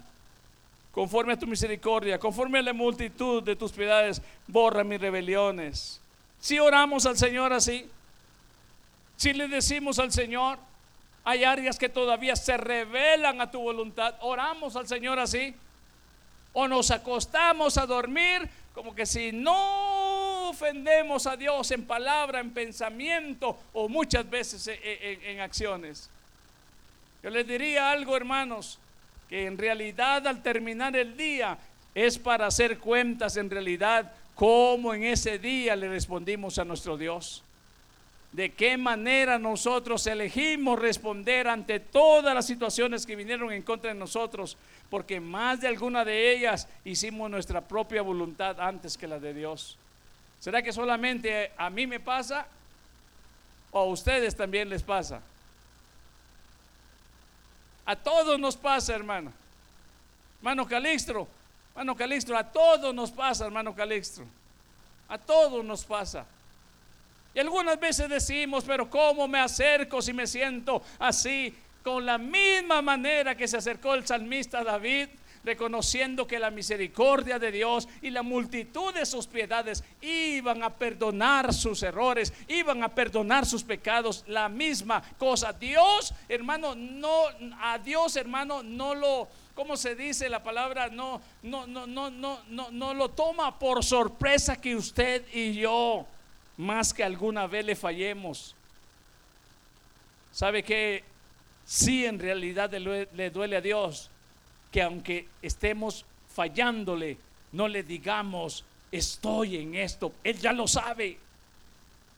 conforme a tu misericordia, conforme a la multitud de tus piedades, borra mis rebeliones. Si oramos al Señor así, si le decimos al Señor, hay áreas que todavía se revelan a tu voluntad, oramos al Señor así, o nos acostamos a dormir como que si no ofendemos a Dios en palabra, en pensamiento o muchas veces en, en acciones. Yo les diría algo, hermanos, que en realidad al terminar el día es para hacer cuentas en realidad cómo en ese día le respondimos a nuestro Dios. De qué manera nosotros elegimos responder ante todas las situaciones que vinieron en contra de nosotros, porque más de alguna de ellas hicimos nuestra propia voluntad antes que la de Dios. ¿Será que solamente a mí me pasa o a ustedes también les pasa? A todos nos pasa, hermano. Hermano Calixto, hermano Calixto, a todos nos pasa, hermano Calixto. A todos nos pasa. Y algunas veces decimos, pero ¿cómo me acerco si me siento así? Con la misma manera que se acercó el salmista David reconociendo que la misericordia de Dios y la multitud de sus piedades iban a perdonar sus errores, iban a perdonar sus pecados, la misma cosa. Dios, hermano, no a Dios, hermano, no lo ¿cómo se dice la palabra? No no no no no no no lo toma por sorpresa que usted y yo más que alguna vez le fallemos. ¿Sabe que si en realidad le duele a Dios que aunque estemos fallándole, no le digamos, estoy en esto. Él ya lo sabe.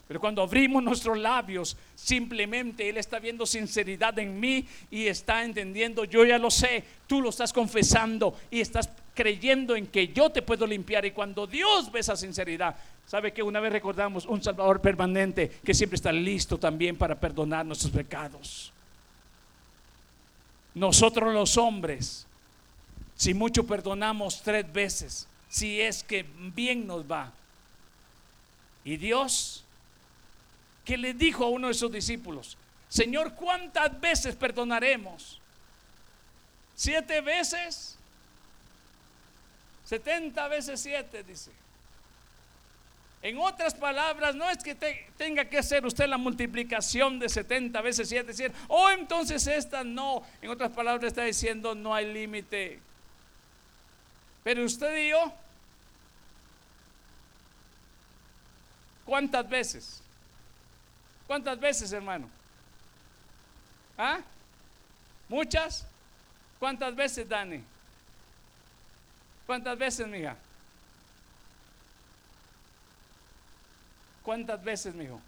Pero cuando abrimos nuestros labios, simplemente Él está viendo sinceridad en mí y está entendiendo, yo ya lo sé, tú lo estás confesando y estás creyendo en que yo te puedo limpiar. Y cuando Dios ve esa sinceridad, sabe que una vez recordamos un Salvador permanente que siempre está listo también para perdonar nuestros pecados. Nosotros los hombres si mucho perdonamos tres veces, si es que bien nos va. Y Dios, que le dijo a uno de sus discípulos, Señor, ¿cuántas veces perdonaremos? ¿Siete veces? Setenta veces siete, dice. En otras palabras, no es que tenga que hacer usted la multiplicación de 70 veces 7, decir, oh, entonces esta no. En otras palabras, está diciendo, no hay límite. Pero usted y ¿cuántas veces? ¿Cuántas veces, hermano? ¿Ah? ¿Muchas? ¿Cuántas veces, Dani? ¿Cuántas veces, mija? ¿Cuántas veces, mijo?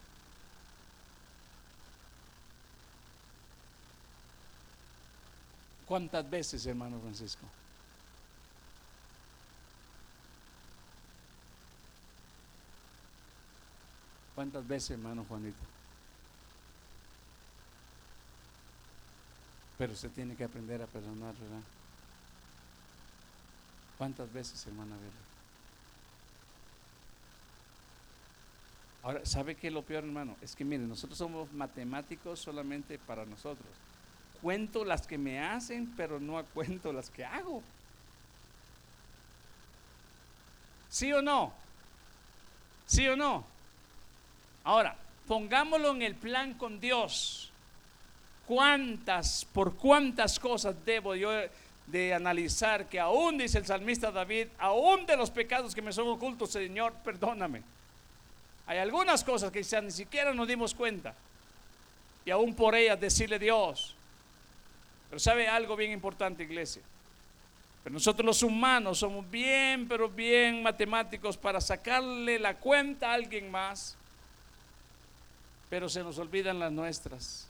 ¿Cuántas veces, hermano Francisco? ¿Cuántas veces, hermano Juanito? Pero usted tiene que aprender a perdonar, ¿verdad? ¿Cuántas veces, hermana Bella? Ahora, ¿sabe qué es lo peor, hermano? Es que miren, nosotros somos matemáticos solamente para nosotros. Cuento las que me hacen, pero no cuento las que hago. ¿Sí o no? ¿Sí o no? Ahora, pongámoslo en el plan con Dios. ¿Cuántas, por cuántas cosas debo yo de analizar que aún, dice el salmista David, aún de los pecados que me son ocultos, Señor, perdóname? Hay algunas cosas que quizás ni siquiera nos dimos cuenta. Y aún por ellas decirle Dios. Pero sabe algo bien importante, iglesia. Pero nosotros los humanos somos bien, pero bien matemáticos para sacarle la cuenta a alguien más. Pero se nos olvidan las nuestras.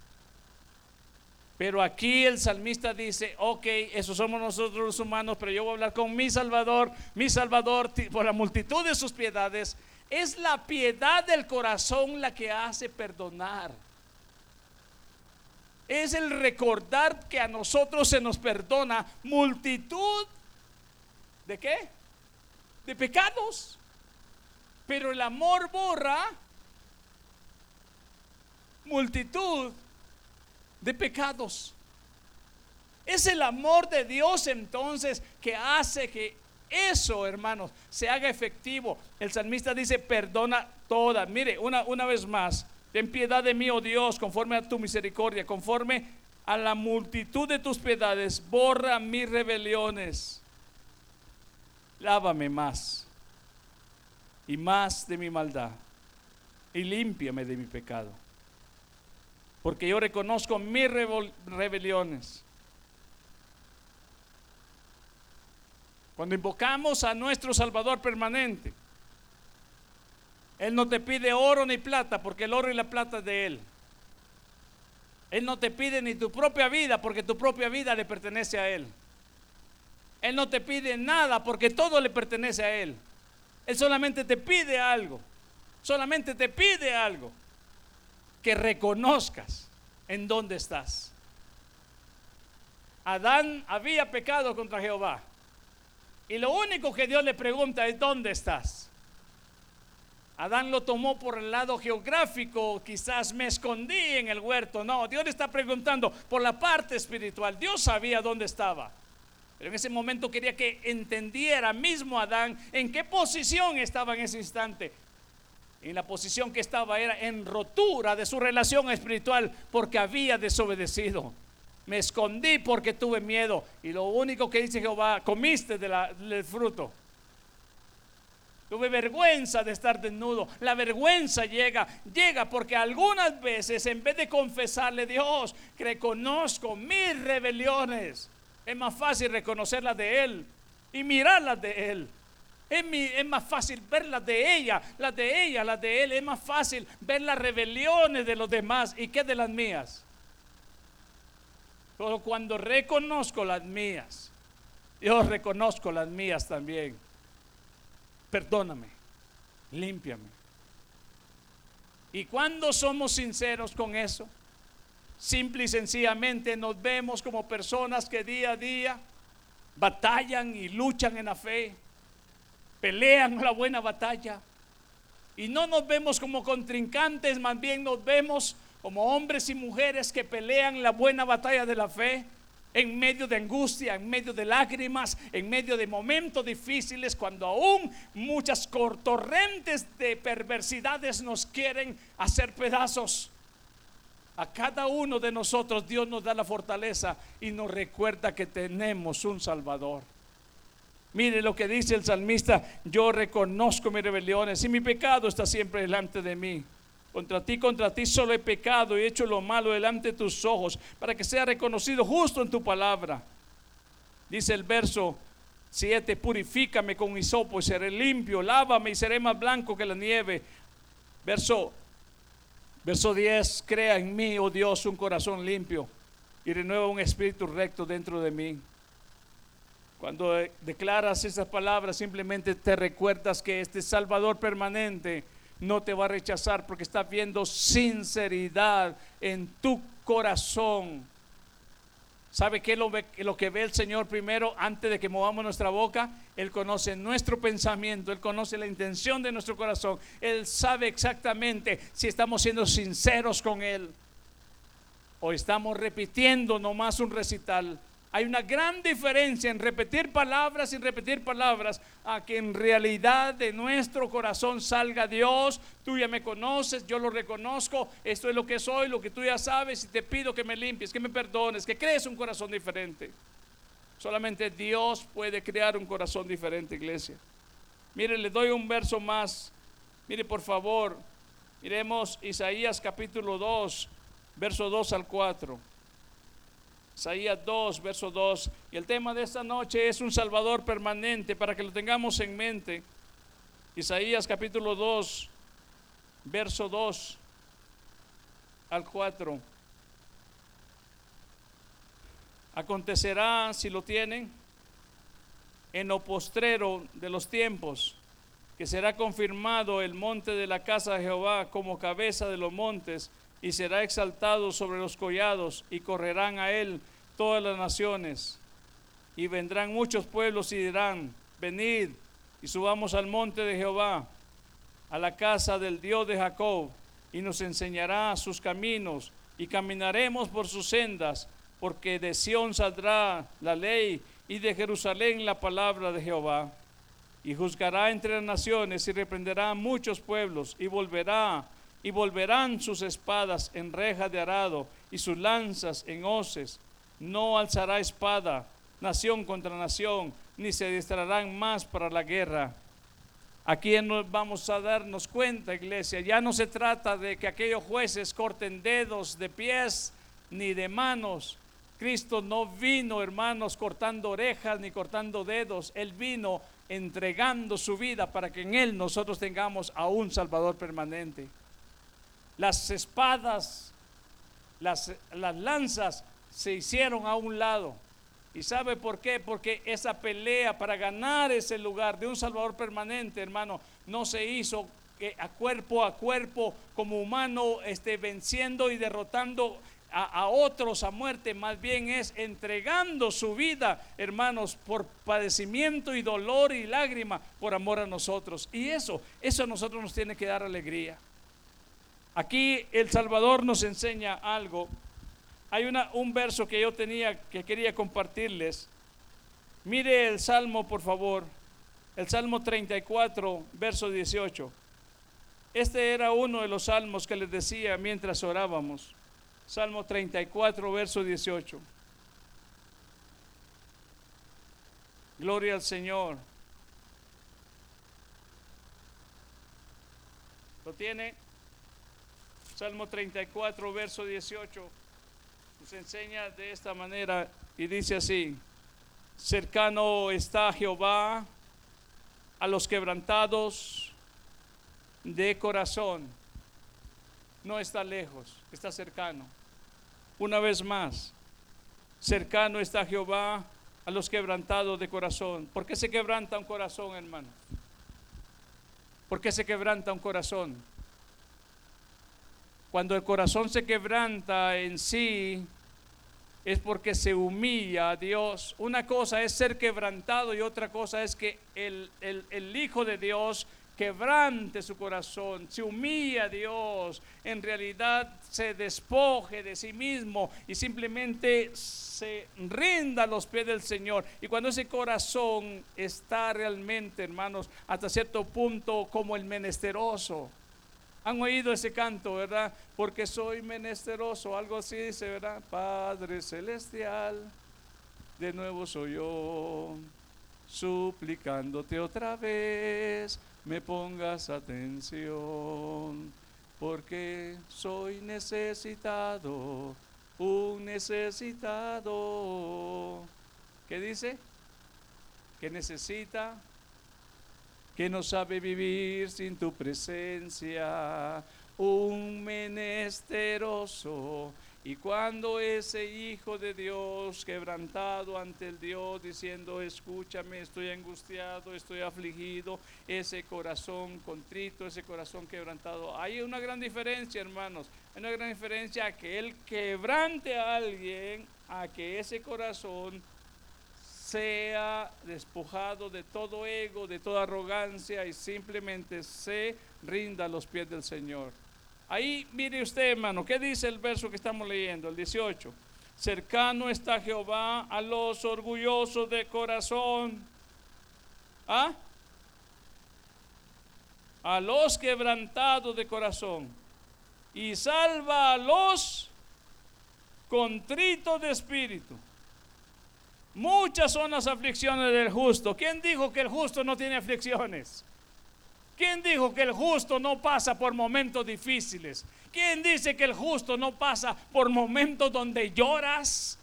Pero aquí el salmista dice, ok, eso somos nosotros los humanos, pero yo voy a hablar con mi Salvador, mi Salvador, por la multitud de sus piedades, es la piedad del corazón la que hace perdonar. Es el recordar que a nosotros se nos perdona multitud de qué? De pecados. Pero el amor borra multitud de pecados. Es el amor de Dios entonces que hace que eso, hermanos, se haga efectivo. El salmista dice, perdona todas. Mire, una, una vez más, ten piedad de mí, oh Dios, conforme a tu misericordia, conforme a la multitud de tus piedades, borra mis rebeliones. Lávame más y más de mi maldad y límpiame de mi pecado. Porque yo reconozco mis rebeliones Cuando invocamos a nuestro Salvador permanente, Él no te pide oro ni plata, porque el oro y la plata es de Él. Él no te pide ni tu propia vida, porque tu propia vida le pertenece a Él. Él no te pide nada, porque todo le pertenece a Él. Él solamente te pide algo. Solamente te pide algo. Que reconozcas en dónde estás. Adán había pecado contra Jehová. Y lo único que Dios le pregunta es, ¿dónde estás? Adán lo tomó por el lado geográfico, quizás me escondí en el huerto. No, Dios le está preguntando por la parte espiritual. Dios sabía dónde estaba. Pero en ese momento quería que entendiera mismo Adán en qué posición estaba en ese instante. En la posición que estaba era en rotura de su relación espiritual porque había desobedecido. Me escondí porque tuve miedo. Y lo único que dice Jehová, comiste del fruto. Tuve vergüenza de estar desnudo. La vergüenza llega, llega porque algunas veces en vez de confesarle Dios, reconozco mis rebeliones, es más fácil reconocerlas de Él y mirarlas de Él. Es, más fácil ver las de ella, las de ella, las de Él. Es más fácil ver las rebeliones de los demás y que de las mías. Pero cuando reconozco las mías, yo reconozco las mías también. Perdóname, límpiame. Y cuando somos sinceros con eso, simple y sencillamente nos vemos como personas que día a día batallan y luchan en la fe, pelean la buena batalla. Y no nos vemos como contrincantes, más bien nos vemos como hombres y mujeres que pelean la buena batalla de la fe en medio de angustia, en medio de lágrimas, en medio de momentos difíciles, cuando aún muchas torrentes de perversidades nos quieren hacer pedazos. A cada uno de nosotros Dios nos da la fortaleza y nos recuerda que tenemos un Salvador. Mire lo que dice el salmista, yo reconozco mis rebeliones y mi pecado está siempre delante de mí. Contra ti, contra ti solo he pecado y he hecho lo malo delante de tus ojos, para que sea reconocido justo en tu palabra. Dice el verso 7, purifícame con hisopo y seré limpio, lávame y seré más blanco que la nieve. Verso, verso 10, crea en mí, oh Dios, un corazón limpio y renueva un espíritu recto dentro de mí. Cuando declaras esas palabras, simplemente te recuerdas que este Salvador permanente no te va a rechazar porque está viendo sinceridad en tu corazón. ¿Sabe qué es lo, lo, que ve el Señor primero antes de que movamos nuestra boca? Él conoce nuestro pensamiento, Él conoce la intención de nuestro corazón. Él sabe exactamente si estamos siendo sinceros con Él o estamos repitiendo nomás un recital hay una gran diferencia en repetir palabras y repetir palabras a que en realidad de nuestro corazón salga Dios. Tú ya me conoces, yo lo reconozco, esto es lo que soy, lo que tú ya sabes y te pido que me limpies, que me perdones, que crees un corazón diferente. Solamente Dios puede crear un corazón diferente, iglesia. Mire, le doy un verso más. Mire, por favor, miremos Isaías capítulo 2, verso 2 al 4. Isaías 2, verso 2. Y el tema de esta noche es un Salvador permanente para que lo tengamos en mente. Isaías capítulo 2, verso 2 al 4. Acontecerá, si lo tienen, en lo postrero de los tiempos, que será confirmado el monte de la casa de Jehová como cabeza de los montes y será exaltado sobre los collados y correrán a él todas las naciones. Y vendrán muchos pueblos y dirán, venid y subamos al monte de Jehová, a la casa del Dios de Jacob, y nos enseñará sus caminos y caminaremos por sus sendas, porque de Sión saldrá la ley y de Jerusalén la palabra de Jehová. Y juzgará entre las naciones y reprenderá a muchos pueblos y volverá y volverán sus espadas en reja de arado y sus lanzas en hoces. No alzará espada nación contra nación, ni se distrarán más para la guerra. Aquí nos vamos a darnos cuenta, iglesia, ya no se trata de que aquellos jueces corten dedos de pies ni de manos. Cristo no vino, hermanos, cortando orejas ni cortando dedos. Él vino entregando su vida para que en Él nosotros tengamos a un Salvador permanente las espadas, las, las lanzas se hicieron a un lado. ¿Y sabe por qué? Porque esa pelea para ganar ese lugar de un Salvador permanente, hermano, no se hizo a cuerpo a cuerpo como humano, este, venciendo y derrotando a, a, otros a muerte, más bien es entregando su vida, hermanos, por padecimiento y dolor y lágrima por amor a nosotros. Y eso, eso a nosotros nos tiene que dar alegría. Aquí el Salvador nos enseña algo. Hay un verso que yo tenía que quería compartirles. Mire el Salmo, por favor. El Salmo 34, verso 18. Este era uno de los salmos que les decía mientras orábamos. Salmo 34, verso 18. Gloria al Señor. ¿Lo tiene? Salmo 34, verso 18, nos enseña de esta manera y dice así, cercano está Jehová a los quebrantados de corazón. No está lejos, está cercano. Una vez más, cercano está Jehová a los quebrantados de corazón. ¿Por qué se quebranta un corazón, hermano? ¿Por qué se quebranta un corazón? Cuando el corazón se quebranta en sí, es porque se humilla a Dios. Una cosa es ser quebrantado y otra cosa es que el, el, Hijo de Dios quebrante su corazón, se humilla a Dios, en realidad se despoje de sí mismo y simplemente se rinda a los pies del Señor. Y cuando ese corazón está realmente, hermanos, hasta cierto punto como el menesteroso, han oído ese canto, ¿verdad? Porque soy menesteroso, algo así dice, ¿verdad? Padre Celestial, de nuevo soy yo, suplicándote otra vez, me pongas atención. porque soy necesitado, un necesitado. ¿Qué dice? Que necesita, que no sabe vivir sin tu presencia, un menesteroso. Y cuando ese Hijo de Dios quebrantado ante el Dios diciendo, escúchame, estoy angustiado, estoy afligido, ese corazón contrito, ese corazón quebrantado, hay una gran diferencia, hermanos, hay una gran diferencia a que Él quebrante a alguien, a que ese corazón sea despojado de todo ego, de toda arrogancia y simplemente se rinda a los pies del Señor. Ahí mire usted, hermano, ¿qué dice el verso que estamos leyendo? El 18. Cercano está Jehová a los orgullosos de corazón. ¿Ah? A los quebrantados de corazón. Y salva a los contritos de espíritu. Muchas son las aflicciones del justo. ¿Quién dijo que el justo no tiene aflicciones? ¿Quién dijo que el justo no pasa por momentos difíciles? ¿Quién dice que el justo no pasa por momentos donde lloras?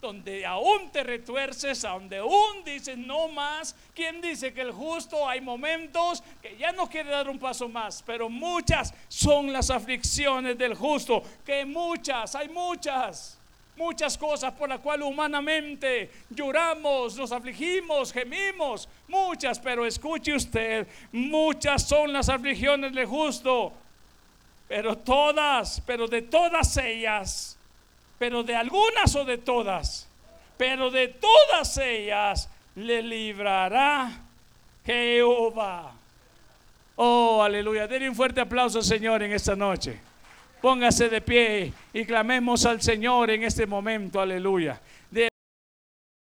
Donde aún te retuerces, donde aún dices no más. ¿Quién dice que el justo hay momentos que ya no quiere dar un paso más? Pero muchas son las aflicciones del justo. Que muchas, hay muchas muchas cosas por las cuales humanamente lloramos, nos afligimos, gemimos, muchas, pero escuche usted, muchas son las aflicciones del justo, pero todas, pero de todas ellas, pero de algunas o de todas, pero de todas ellas le librará Jehová. Oh, aleluya. Denle un fuerte aplauso, Señor, en esta noche. Póngase de pie y clamemos al Señor en este momento, aleluya.